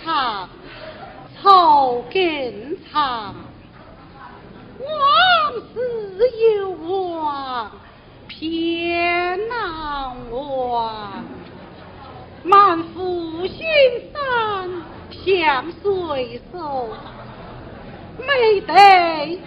草根长。往事有忘，偏难忘。满腹心酸向谁诉？没得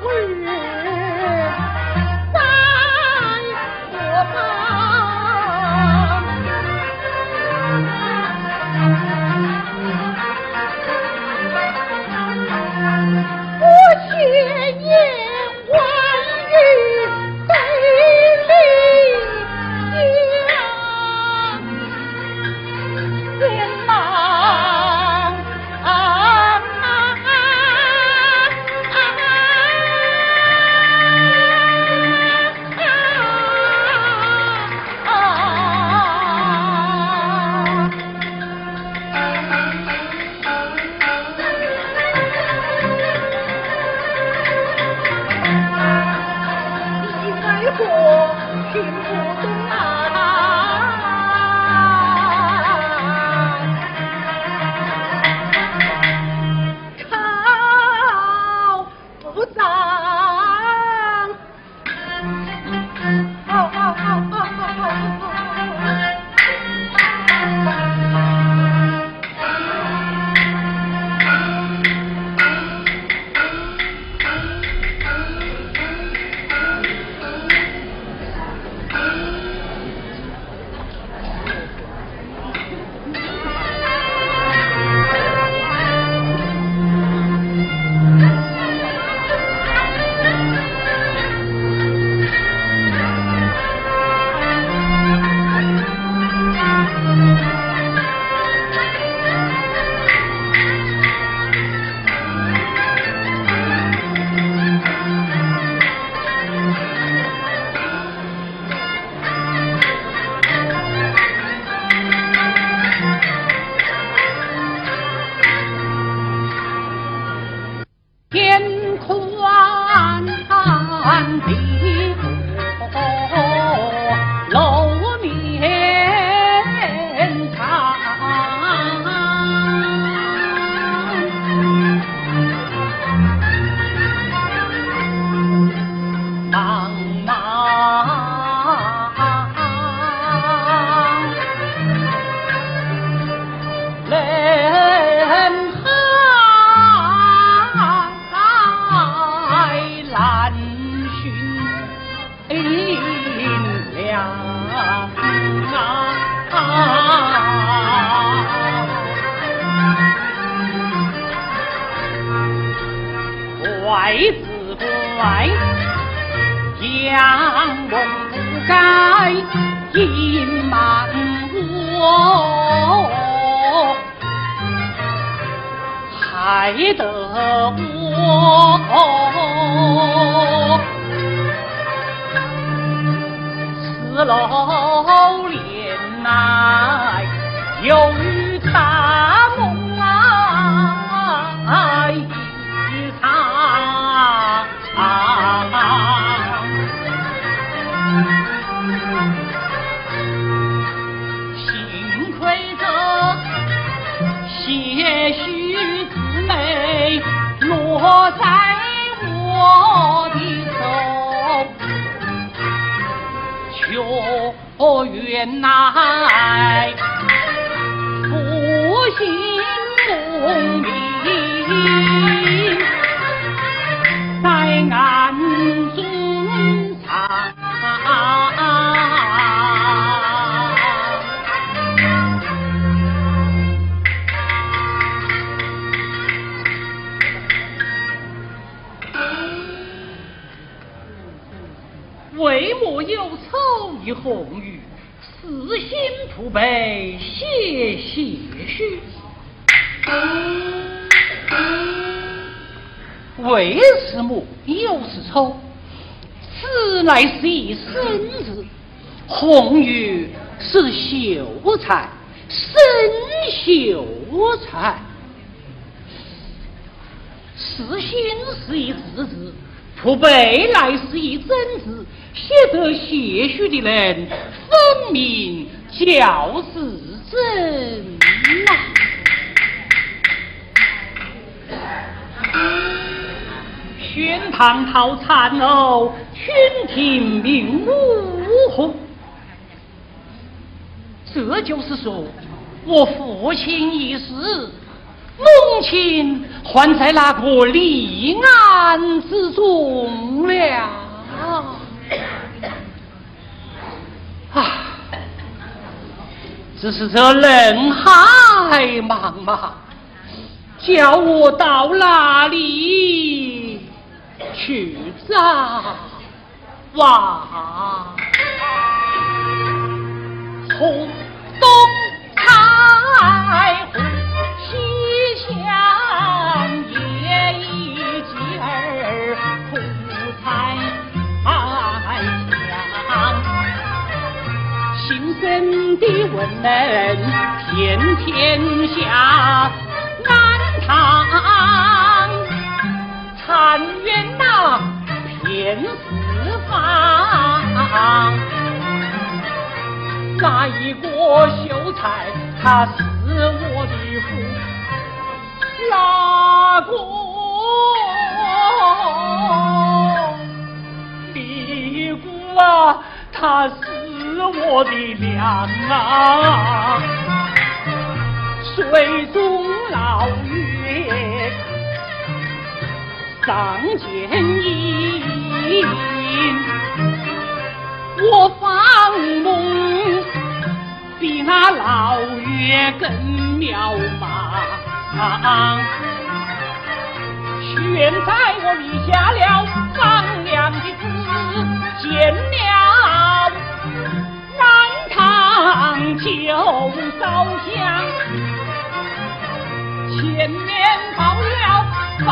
棍儿原来父心不明，在暗中藏。为莫有仇于红玉？自心不备，谢谢许。为什么又是抽？此乃是一生子，红玉是秀才，生秀才。此心是一字字，不备乃是一真字。写得些许的人，分明就是真呐！宣堂讨残哦，群庭明武红。这就是说，我父亲一死，母亲还在那个立案之中了。啊！只是这人海茫茫，叫我到哪里去找？哇！从的文能天天下南唐残垣呐遍四方。哪一个秀才他是我的夫哪个比姑啊他是我的娘啊，水中老月上见影，我方梦比那老月更渺茫。现在我立下了放粮唐就烧香，前面跑了发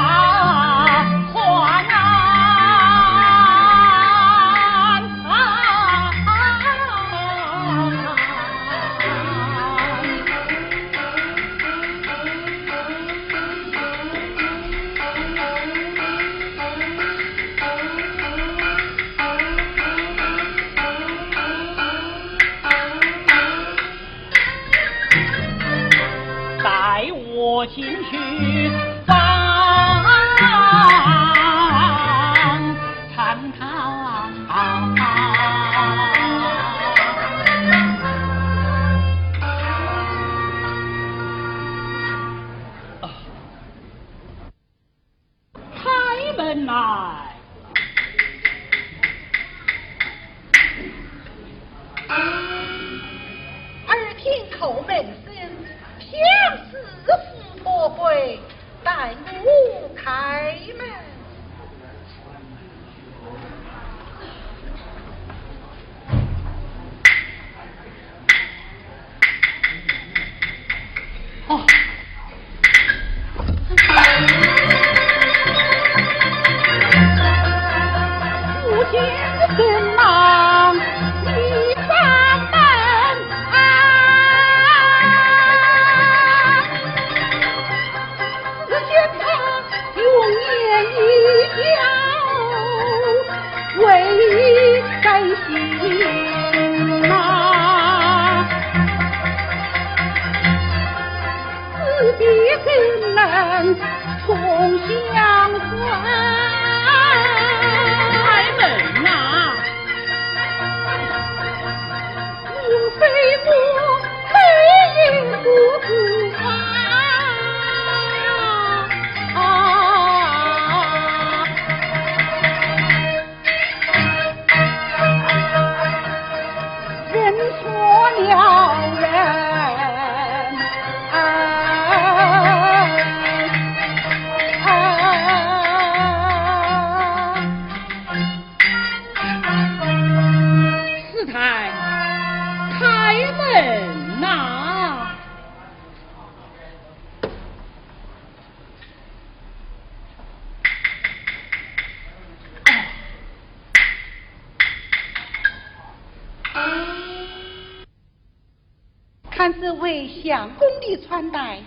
看这位相公的穿戴，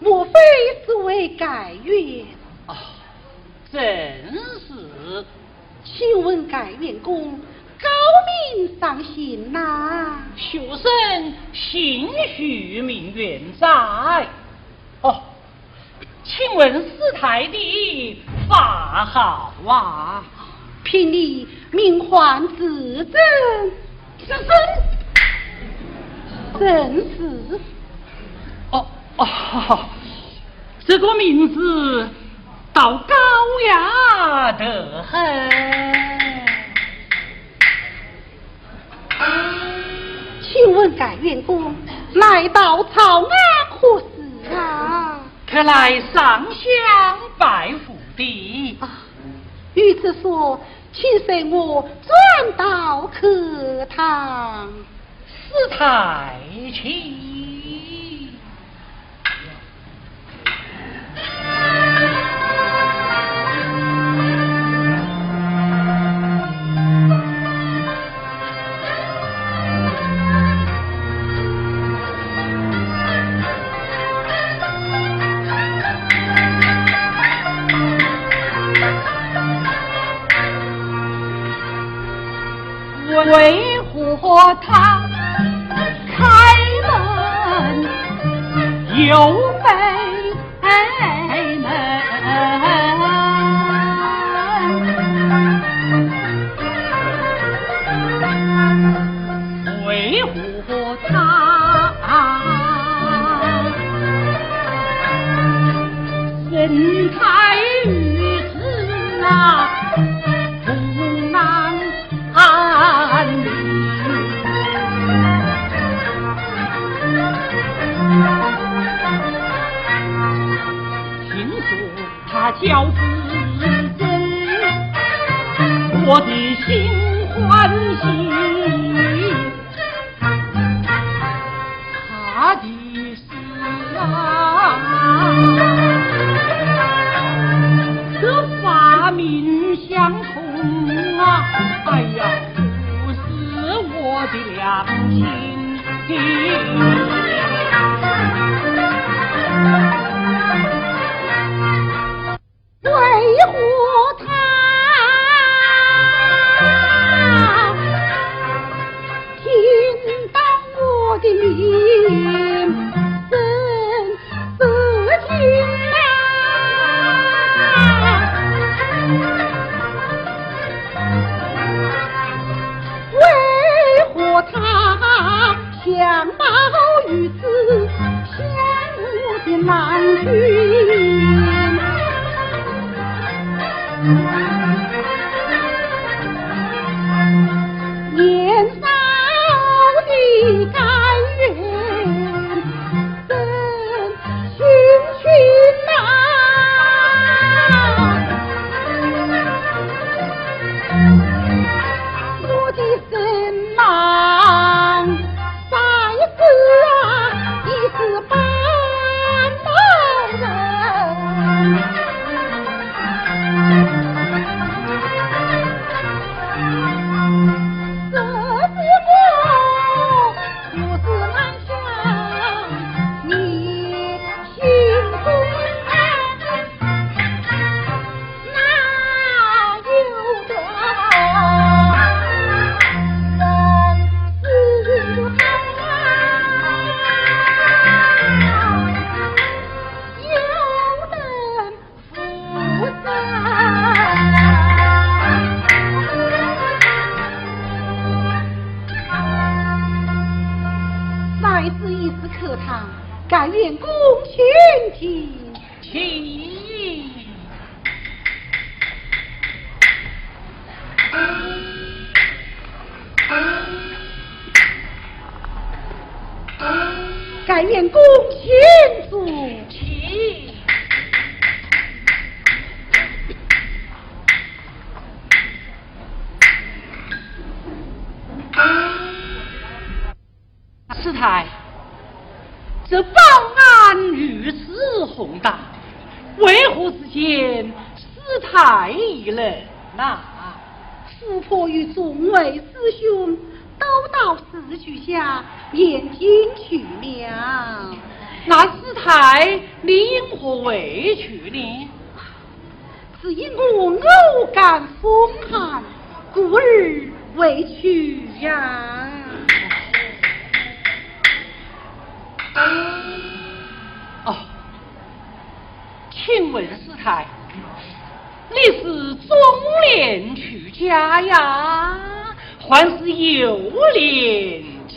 莫非是为改元？哦，正是。请问改元公高明上行呐、学生姓徐名元在。哦，请问师太的法号啊？凭你名唤自证，是真。正是哦哦，这个名字倒高雅得很。请问改元公来到曹安何事啊？可来上香拜福的。啊，与此说，请随我转到客堂。姿态奇命相同啊！哎呀，不是我的良心，为何他听到我的名？满地。眼睛去了。那师太，你因何未去呢？只因我偶感风寒，故而未去呀。哦，请问师太，你是中年去家呀，还是幼年？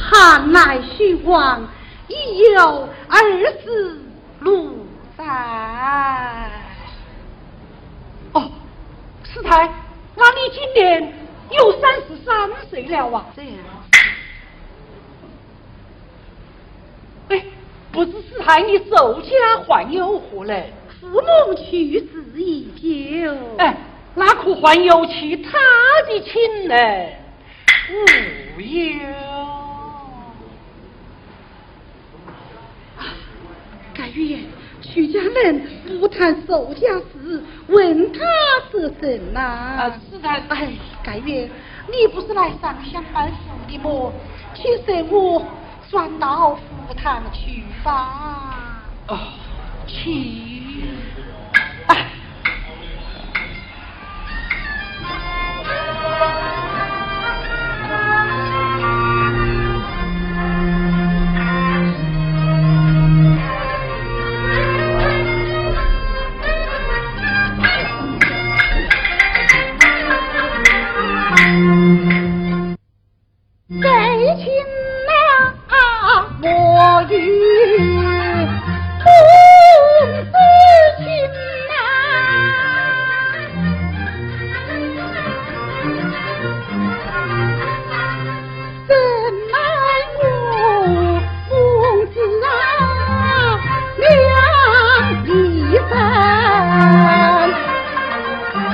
寒来虚妄，已有二十六载。哦，师太，那你今年有三十三岁了啊？这样。哎，不知师太你周家还有何嘞？父母去世已久。哎，那可还有其他的亲人？无有。该月徐家人不谈寿家事，问他是甚呐？啊，是的。哎，盖月，你不是来上香拜佛的么？请随我转到福堂去吧。哦，去。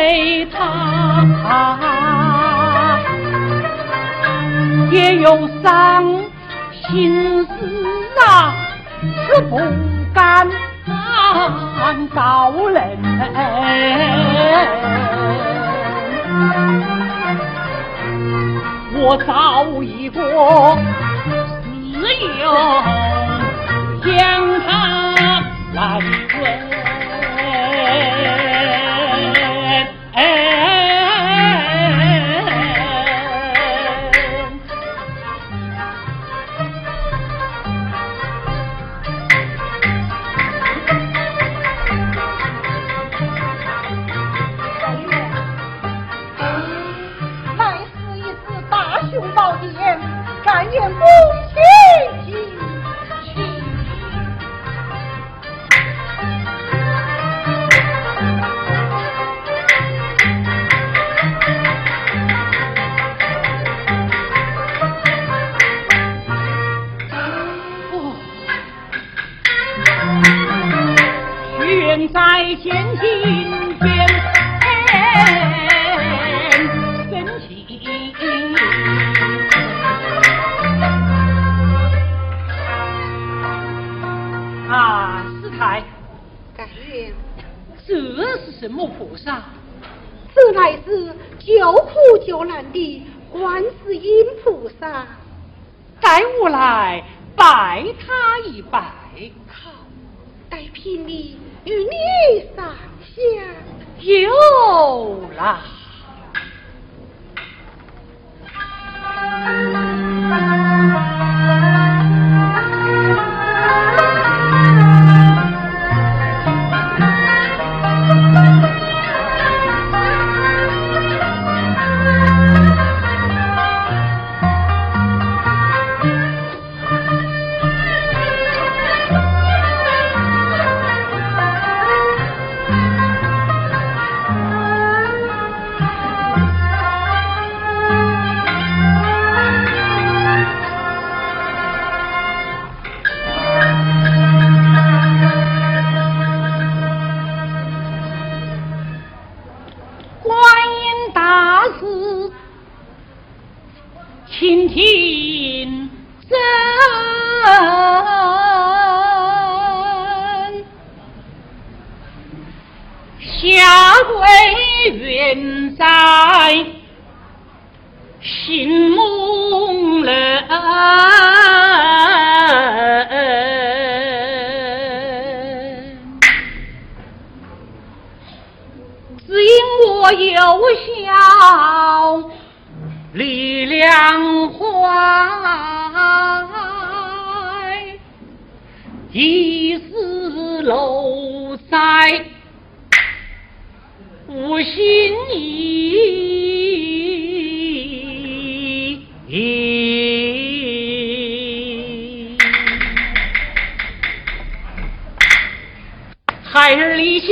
为他也有伤心事啊，是不敢招人。我找一个自由，将他来问。我来拜他一拜。待聘礼与你上下有了。倾听声，下跪愿在心梦人，只因我有孝。李良怀，一时漏在。无心意，孩儿立下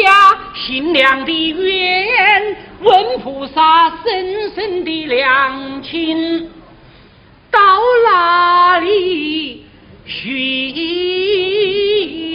新娘的愿，问菩萨深深的良情到哪里寻？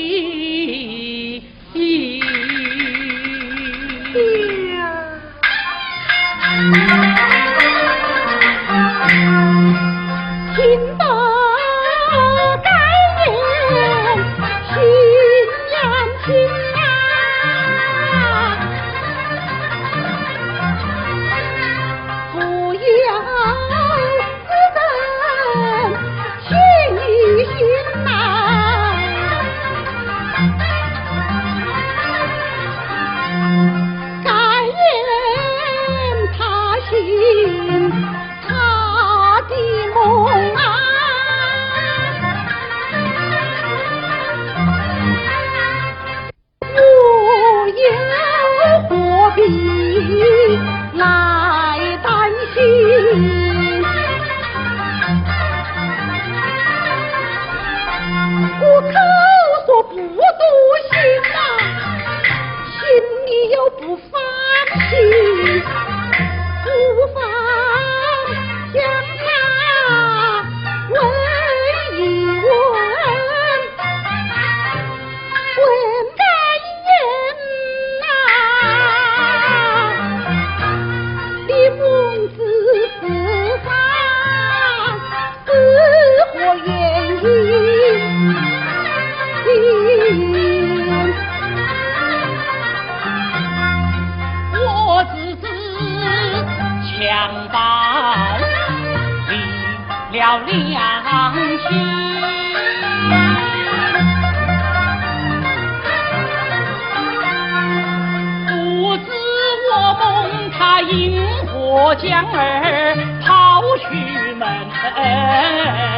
将儿抛去门，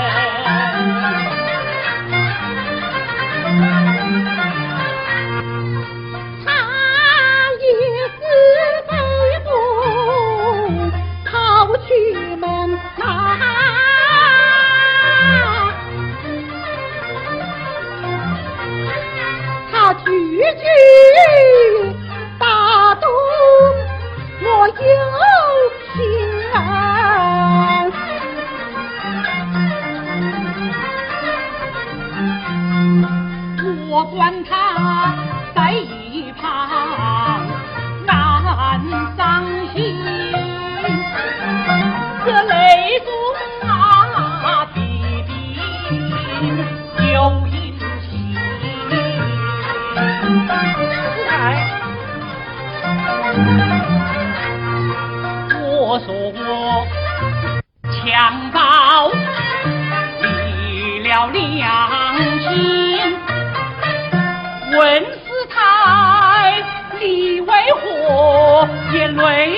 我说我强盗离了良心。文师太，你为何眼泪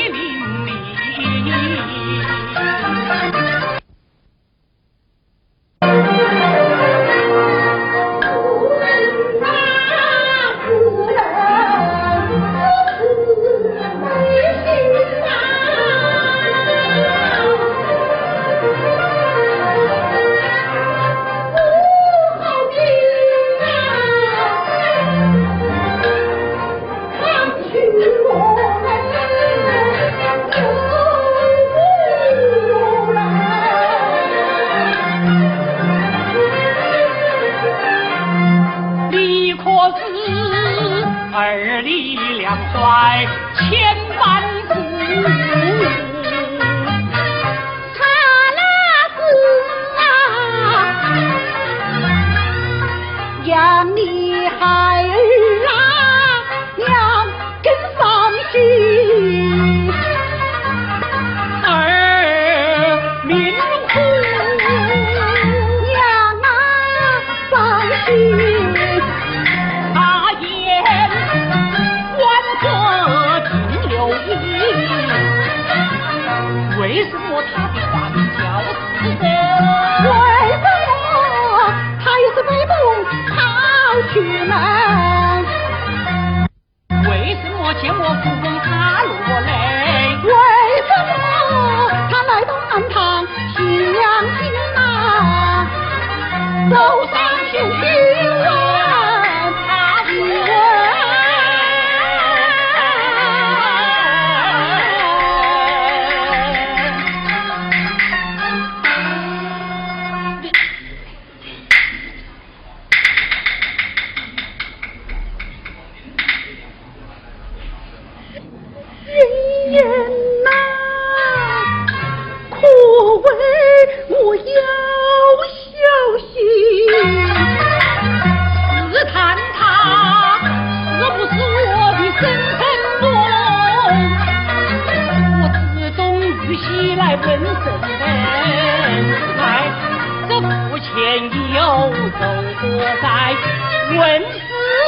问姿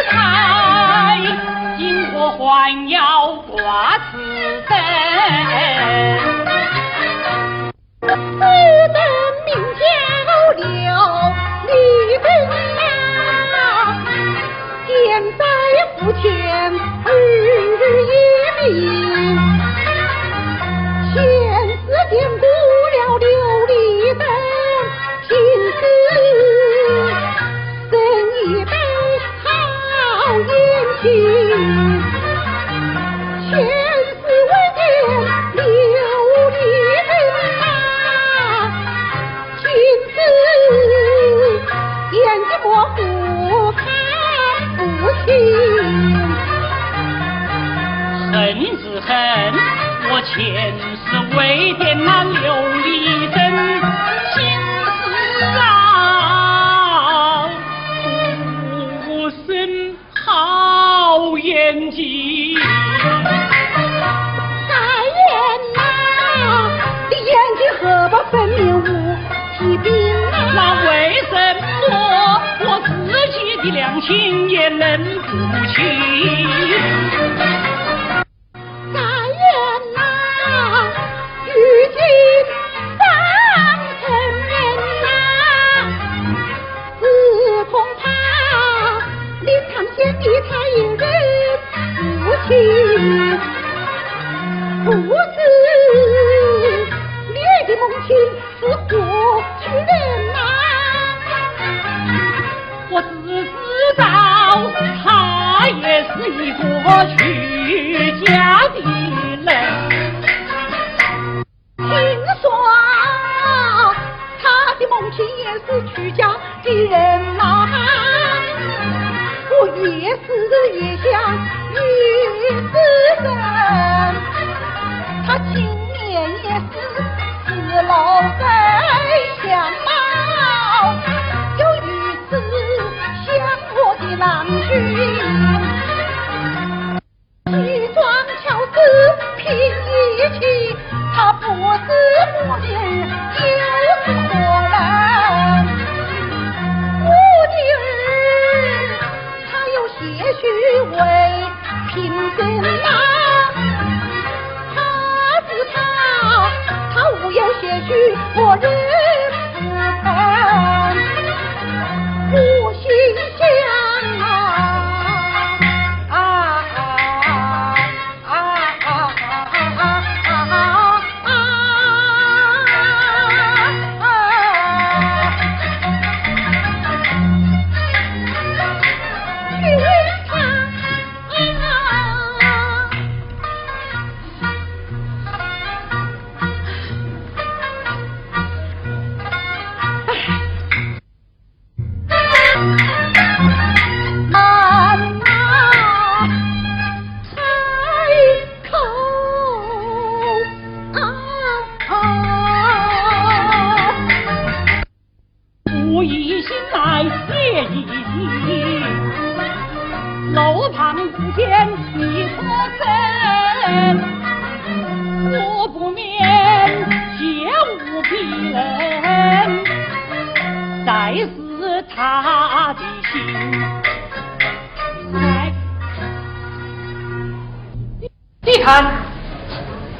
态，金火还要挂此灯。此灯名叫刘绿灯呀，点在府前日日夜明。前世点不了柳。天是为天那琉璃灯，心思啊，无声好眼睛。哎呀妈，你眼睛何不分明无疾病？那为什么我自己的良心也能不清？心中难。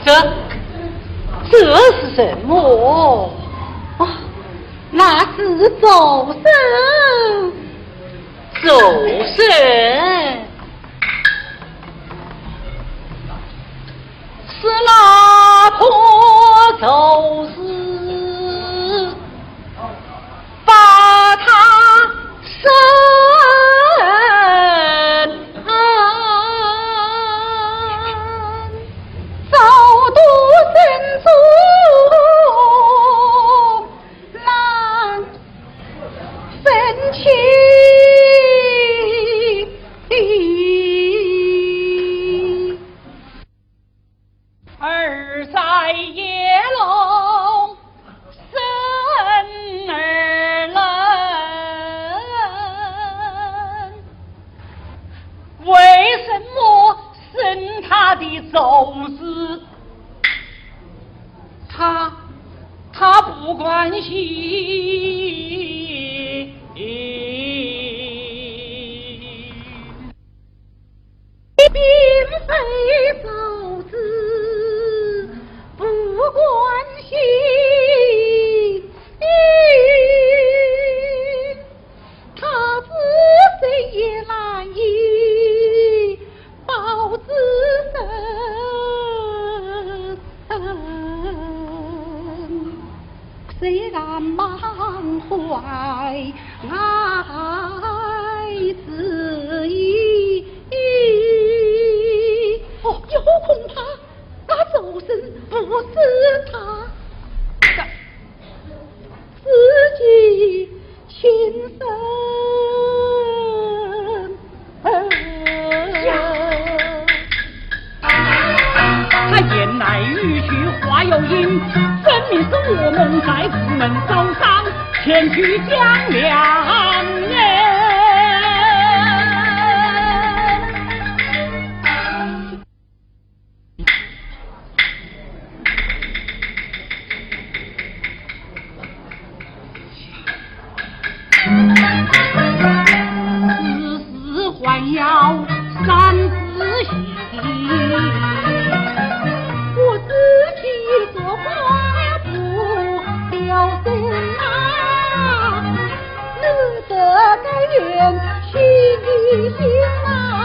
这这是什么？哦，那是走神，走神，是老婆走。天心一心呐